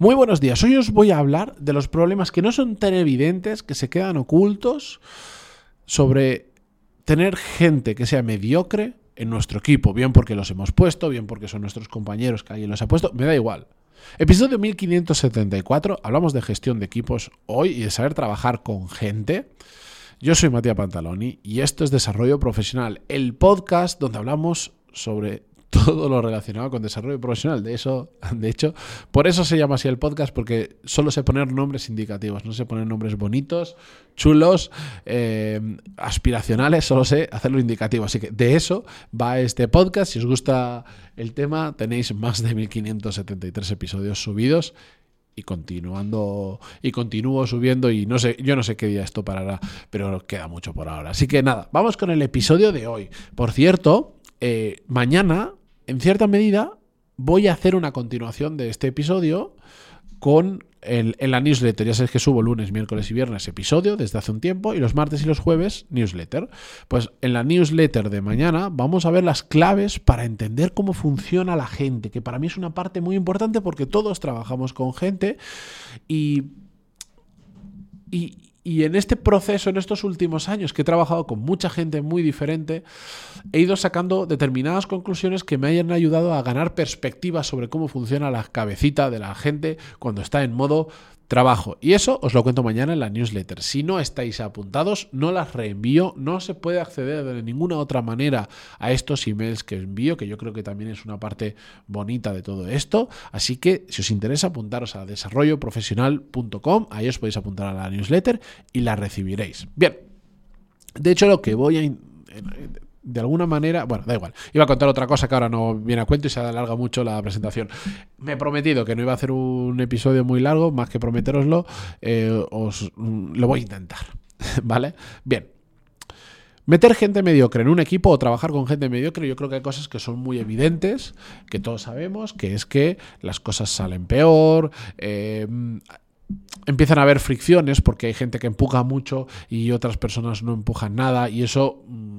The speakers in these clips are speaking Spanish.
Muy buenos días. Hoy os voy a hablar de los problemas que no son tan evidentes, que se quedan ocultos, sobre tener gente que sea mediocre en nuestro equipo, bien porque los hemos puesto, bien porque son nuestros compañeros que alguien los ha puesto, me da igual. Episodio 1574, hablamos de gestión de equipos hoy y de saber trabajar con gente. Yo soy Matías Pantaloni y esto es Desarrollo Profesional, el podcast donde hablamos sobre todo lo relacionado con desarrollo profesional. De eso, de hecho, por eso se llama así el podcast, porque solo se poner nombres indicativos, no se ponen nombres bonitos, chulos, eh, aspiracionales, solo sé hacerlo indicativo. Así que de eso va este podcast. Si os gusta el tema, tenéis más de 1573 episodios subidos y continuando y continúo subiendo y no sé, yo no sé qué día esto parará, pero queda mucho por ahora. Así que nada, vamos con el episodio de hoy. Por cierto, eh, mañana en cierta medida, voy a hacer una continuación de este episodio con el, en la newsletter. Ya sabes que subo lunes, miércoles y viernes episodio desde hace un tiempo y los martes y los jueves newsletter. Pues en la newsletter de mañana vamos a ver las claves para entender cómo funciona la gente, que para mí es una parte muy importante porque todos trabajamos con gente y, y, y en este proceso, en estos últimos años que he trabajado con mucha gente muy diferente, he ido sacando determinadas conclusiones que me hayan ayudado a ganar perspectiva sobre cómo funciona la cabecita de la gente cuando está en modo trabajo. Y eso os lo cuento mañana en la newsletter. Si no estáis apuntados, no las reenvío. No se puede acceder de ninguna otra manera a estos emails que envío, que yo creo que también es una parte bonita de todo esto. Así que si os interesa, apuntaros a desarrolloprofesional.com. Ahí os podéis apuntar a la newsletter y la recibiréis. Bien. De hecho, lo que voy a de alguna manera, bueno, da igual. Iba a contar otra cosa que ahora no viene a cuento y se alarga mucho la presentación. Me he prometido que no iba a hacer un episodio muy largo, más que prometeroslo, eh, os lo voy a intentar, ¿vale? Bien. Meter gente mediocre en un equipo o trabajar con gente mediocre, yo creo que hay cosas que son muy evidentes, que todos sabemos, que es que las cosas salen peor, eh, empiezan a haber fricciones porque hay gente que empuja mucho y otras personas no empujan nada y eso mm,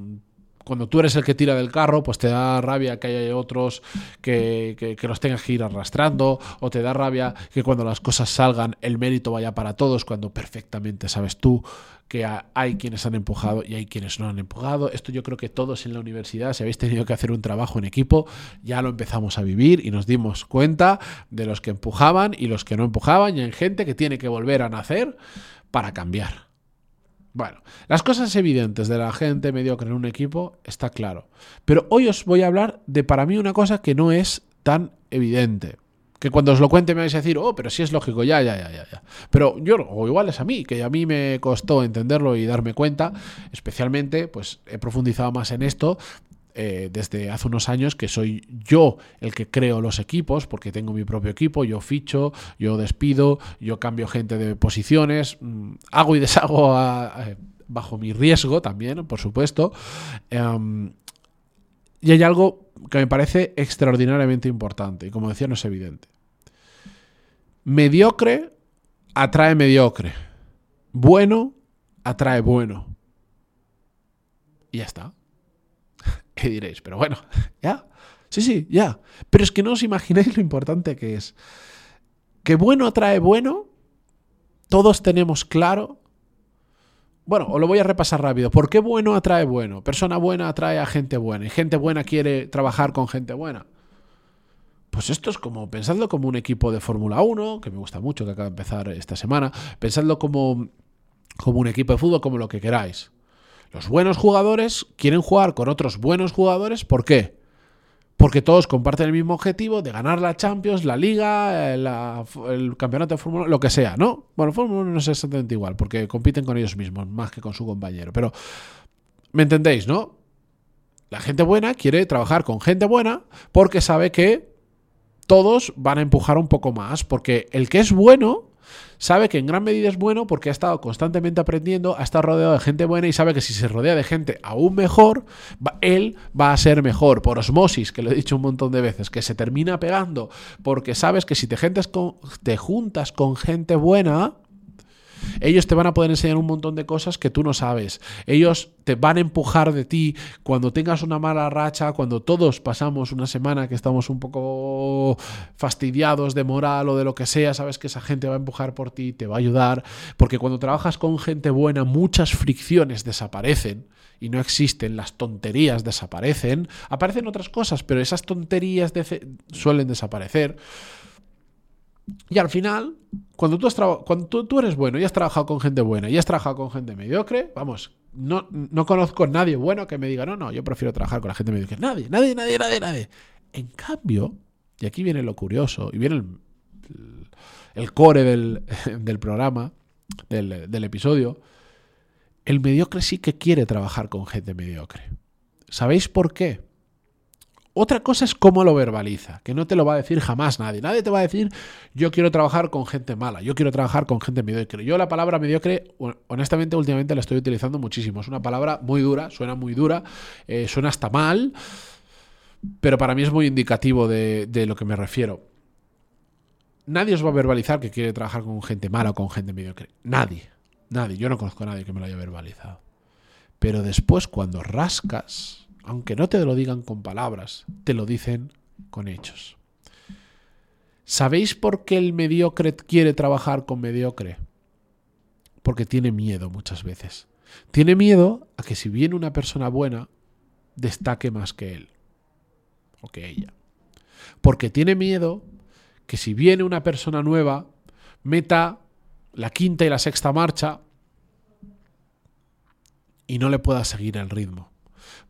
cuando tú eres el que tira del carro, pues te da rabia que haya otros que, los tengas que ir arrastrando, o te da rabia que cuando las cosas salgan el mérito vaya para todos, cuando perfectamente sabes tú que hay quienes han empujado y hay quienes no han empujado. Esto yo creo que todos en la universidad, si habéis tenido que hacer un trabajo en equipo, ya lo empezamos a vivir y nos dimos cuenta de los que empujaban y los que no empujaban, y hay gente que tiene que volver a nacer para cambiar. Bueno, las cosas evidentes de la gente mediocre en un equipo está claro. Pero hoy os voy a hablar de para mí una cosa que no es tan evidente. Que cuando os lo cuente me vais a decir, oh, pero sí es lógico, ya, ya, ya, ya. Pero yo, o igual es a mí, que a mí me costó entenderlo y darme cuenta, especialmente, pues he profundizado más en esto eh, desde hace unos años que soy yo el que creo los equipos, porque tengo mi propio equipo, yo ficho, yo despido, yo cambio gente de posiciones, mm, hago y deshago bajo mi riesgo también, por supuesto. Em, y hay algo que me parece extraordinariamente importante, y como decía, no es evidente. Mediocre atrae mediocre. Bueno atrae bueno. Y ya está. ¿Qué diréis? Pero bueno, ya. Sí, sí, ya. Pero es que no os imagináis lo importante que es. Que bueno atrae bueno, todos tenemos claro. Bueno, os lo voy a repasar rápido. ¿Por qué bueno atrae bueno? Persona buena atrae a gente buena y gente buena quiere trabajar con gente buena. Pues esto es como, pensadlo como un equipo de Fórmula 1, que me gusta mucho, que acaba de empezar esta semana. Pensadlo como, como un equipo de fútbol, como lo que queráis. Los buenos jugadores quieren jugar con otros buenos jugadores. ¿Por qué? Porque todos comparten el mismo objetivo de ganar la Champions, la Liga, el campeonato de Fórmula 1, lo que sea, ¿no? Bueno, Fórmula 1 no es exactamente igual, porque compiten con ellos mismos, más que con su compañero. Pero, ¿me entendéis, no? La gente buena quiere trabajar con gente buena porque sabe que todos van a empujar un poco más, porque el que es bueno Sabe que en gran medida es bueno porque ha estado constantemente aprendiendo, ha estado rodeado de gente buena y sabe que si se rodea de gente aún mejor, él va a ser mejor por osmosis, que lo he dicho un montón de veces, que se termina pegando porque sabes que si te, te juntas con gente buena, Ellos te van a poder enseñar un montón de cosas que tú no sabes. Ellos te van a empujar de ti cuando tengas una mala racha, cuando todos pasamos una semana que estamos un poco fastidiados de moral o de lo que sea, sabes que esa gente va a empujar por ti, te va a ayudar, porque cuando trabajas con gente buena muchas fricciones desaparecen y no existen, las tonterías desaparecen, aparecen otras cosas, pero esas tonterías suelen desaparecer. Y al final, cuando tú, has cuando tú, eres bueno y has trabajado con gente buena y has trabajado con gente mediocre, vamos, no, no conozco a nadie bueno que me diga, no, no, yo prefiero trabajar con la gente mediocre. Nadie, nadie, nadie, nadie, nadie. En cambio, y aquí viene lo curioso, y viene el, core del, programa, del, del episodio, el mediocre sí que quiere trabajar con gente mediocre. ¿Sabéis por qué? Otra cosa es cómo lo verbaliza, que no te lo va a decir jamás nadie. Nadie te va a decir, yo quiero trabajar con gente mala, yo quiero trabajar con gente mediocre. Yo la palabra mediocre, honestamente, últimamente la estoy utilizando muchísimo. Es una palabra muy dura, suena muy dura, eh, suena hasta mal, pero para mí es muy indicativo de, de lo que me refiero. Nadie os va a verbalizar que quiere trabajar con gente mala o con gente mediocre. Nadie. Nadie. Yo no conozco a nadie que me lo haya verbalizado. Pero después, cuando rascas aunque no te lo digan con palabras, te lo dicen con hechos. ¿Sabéis por qué el mediocre quiere trabajar con mediocre? Porque tiene miedo muchas veces. Tiene miedo a que si viene una persona buena, destaque más que él o que ella. Porque tiene miedo que si viene una persona nueva, meta la quinta y la sexta marcha y no le pueda seguir el ritmo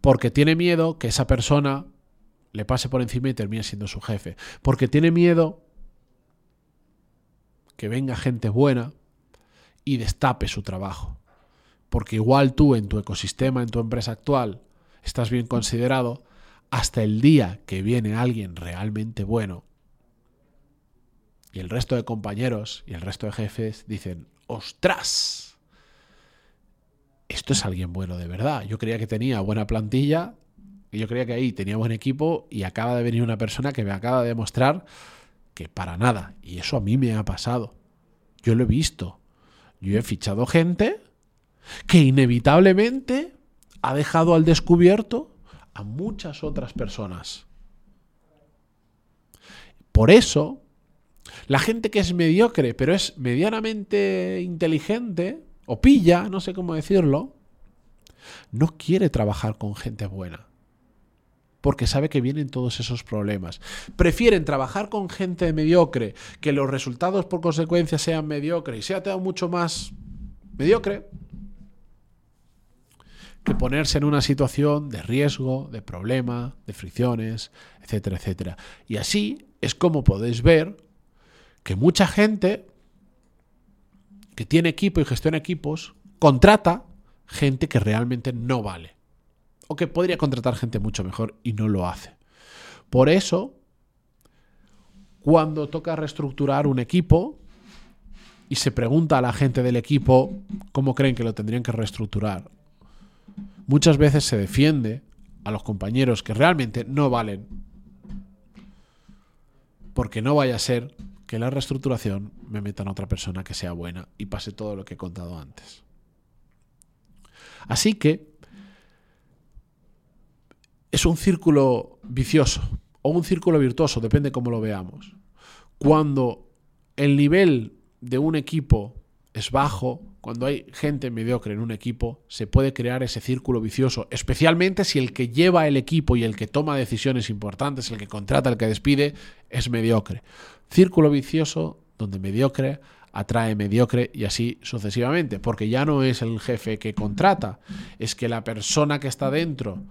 porque tiene miedo que esa persona le pase por encima y termine siendo su jefe, porque tiene miedo que venga gente buena y destape su trabajo, porque igual tú en tu ecosistema, en tu empresa actual, estás bien considerado, hasta el día que viene alguien realmente bueno y el resto de compañeros y el resto de jefes dicen, ostras, esto es alguien bueno de verdad. Yo creía que tenía buena plantilla, yo creía que ahí tenía buen equipo y acaba de venir una persona que me acaba de demostrar que para nada. Y eso a mí me ha pasado. Yo lo he visto. Yo he fichado gente que inevitablemente ha dejado al descubierto a muchas otras personas. Por eso, la gente que es mediocre, pero es medianamente inteligente, o pilla, no sé cómo decirlo, no quiere trabajar con gente buena. Porque sabe que vienen todos esos problemas. Prefieren trabajar con gente mediocre, que los resultados por consecuencia sean mediocres y sea todo mucho más mediocre, que ponerse en una situación de riesgo, de problema, de fricciones, etcétera, etcétera. Y así es como podéis ver que mucha gente que tiene equipo y gestiona equipos, contrata gente que realmente no vale. O que podría contratar gente mucho mejor y no lo hace. Por eso, cuando toca reestructurar un equipo y se pregunta a la gente del equipo cómo creen que lo tendrían que reestructurar, muchas veces se defiende a los compañeros que realmente no valen. Porque no vaya a ser que la reestructuración me metan a otra persona que sea buena y pase todo lo que he contado antes. Así que es un círculo vicioso o un círculo virtuoso, depende cómo lo veamos. Cuando el nivel de un equipo es bajo, cuando hay gente mediocre en un equipo, se puede crear ese círculo vicioso, especialmente si el que lleva el equipo y el que toma decisiones importantes, el que contrata, el que despide, es mediocre. Círculo vicioso donde mediocre atrae mediocre y así sucesivamente, porque ya no es el jefe que contrata, es que la persona que está dentro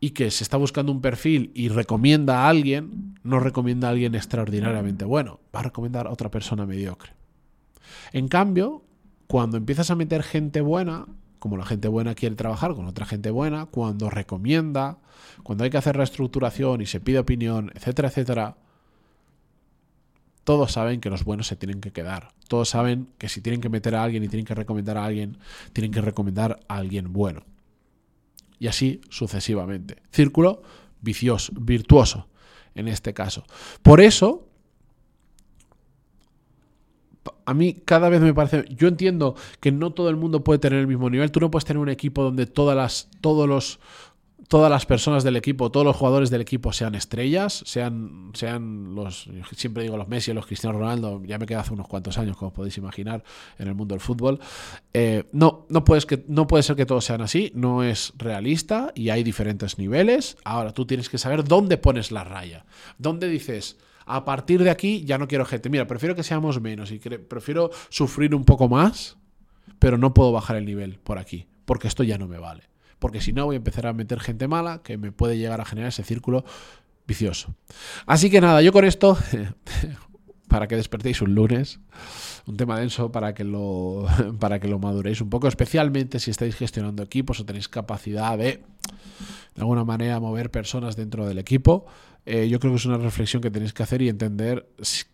y que se está buscando un perfil y recomienda a alguien, no recomienda a alguien extraordinariamente bueno, va a recomendar a otra persona mediocre. En cambio, cuando empiezas a meter gente buena, como la gente buena quiere trabajar con otra gente buena, cuando recomienda, cuando hay que hacer reestructuración y se pide opinión, etcétera, etcétera, todos saben que los buenos se tienen que quedar. Todos saben que si tienen que meter a alguien y tienen que recomendar a alguien, tienen que recomendar a alguien bueno. Y así sucesivamente. Círculo vicioso, virtuoso en este caso. Por eso, a mí cada vez me parece. Yo entiendo que no todo el mundo puede tener el mismo nivel. Tú no puedes tener un equipo donde todas las, todos los, todas las personas del equipo, todos los jugadores del equipo sean estrellas, sean, sean los, siempre digo los Messi, los Cristiano Ronaldo, ya me queda hace unos cuantos años, como podéis imaginar, en el mundo del fútbol. Eh, no, no, puedes que, no puede ser que todos sean así, no es realista y hay diferentes niveles. Ahora tú tienes que saber dónde pones la raya, dónde dices a partir de aquí ya no quiero gente. Mira, prefiero que seamos menos y prefiero sufrir un poco más, pero no puedo bajar el nivel por aquí, porque esto ya no me vale. Porque si no, voy a empezar a meter gente mala que me puede llegar a generar ese círculo vicioso. Así que nada, yo con esto, para que despertéis un lunes, un tema denso para que lo, para que lo maduréis un poco, especialmente si estáis gestionando equipos o tenéis capacidad de, de alguna manera, mover personas dentro del equipo. Eh, yo creo que es una reflexión que tenéis que hacer y entender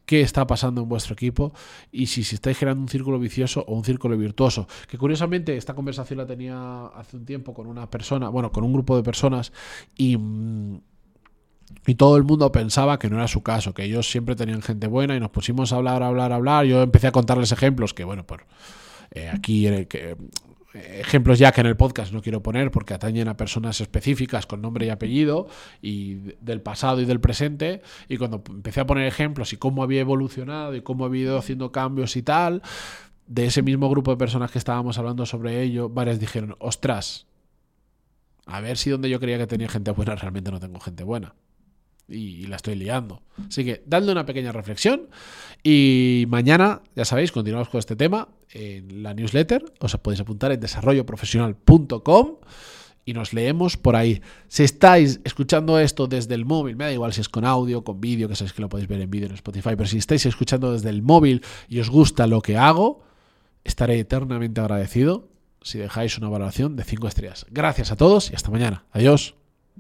qué está pasando en vuestro equipo y si, si estáis generando un círculo vicioso o un círculo virtuoso. Que curiosamente esta conversación la tenía hace un tiempo con una persona, bueno, con un grupo de personas y... Mm, y todo el mundo pensaba que no era su caso, que ellos siempre tenían gente buena y nos pusimos a hablar, a hablar, hablar. Yo empecé a contarles ejemplos que, bueno, por eh, aquí que, ejemplos ya que en el podcast no quiero poner porque atañen a personas específicas con nombre y apellido y del pasado y del presente. Y cuando empecé a poner ejemplos y cómo había evolucionado y cómo había ido haciendo cambios y tal de ese mismo grupo de personas que estábamos hablando sobre ello varias dijeron ostras a ver si donde yo creía que tenía gente buena realmente no tengo gente buena y, la estoy liando. Así que dadle una pequeña reflexión y mañana, ya sabéis, continuamos con este tema en la newsletter. Os podéis apuntar en desarrolloprofesional.com y nos leemos por ahí. Si estáis escuchando esto desde el móvil, me da igual si es con audio, con vídeo, que sabéis que lo podéis ver en vídeo en Spotify, pero si estáis escuchando desde el móvil y os gusta lo que hago, estaré eternamente agradecido si dejáis una valoración de 5 estrellas. Gracias a todos y hasta mañana. Adiós.